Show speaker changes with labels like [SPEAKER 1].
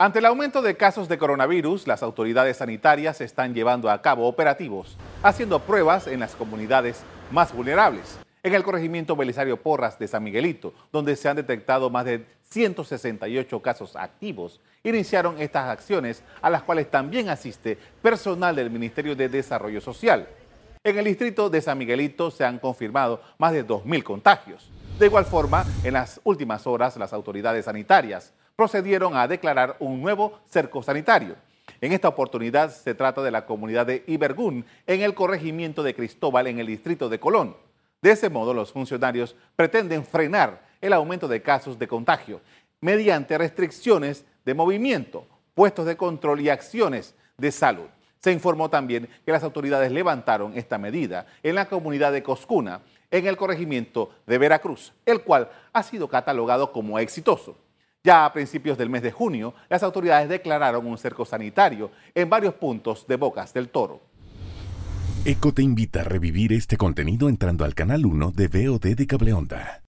[SPEAKER 1] Ante el aumento de casos de coronavirus, las autoridades sanitarias están llevando a cabo operativos, haciendo pruebas en las comunidades más vulnerables. En el corregimiento Belisario Porras de San Miguelito, donde se han detectado más de 168 casos activos, iniciaron estas acciones a las cuales también asiste personal del Ministerio de Desarrollo Social. En el distrito de San Miguelito se han confirmado más de 2.000 contagios. De igual forma, en las últimas horas, las autoridades sanitarias procedieron a declarar un nuevo cerco sanitario. En esta oportunidad se trata de la comunidad de Ibergún, en el corregimiento de Cristóbal, en el distrito de Colón. De ese modo, los funcionarios pretenden frenar el aumento de casos de contagio mediante restricciones de movimiento, puestos de control y acciones de salud. Se informó también que las autoridades levantaron esta medida en la comunidad de Coscuna, en el corregimiento de Veracruz, el cual ha sido catalogado como exitoso. Ya a principios del mes de junio, las autoridades declararon un cerco sanitario en varios puntos de Bocas del Toro.
[SPEAKER 2] ECO te invita a revivir este contenido entrando al canal 1 de VOD de Cableonda.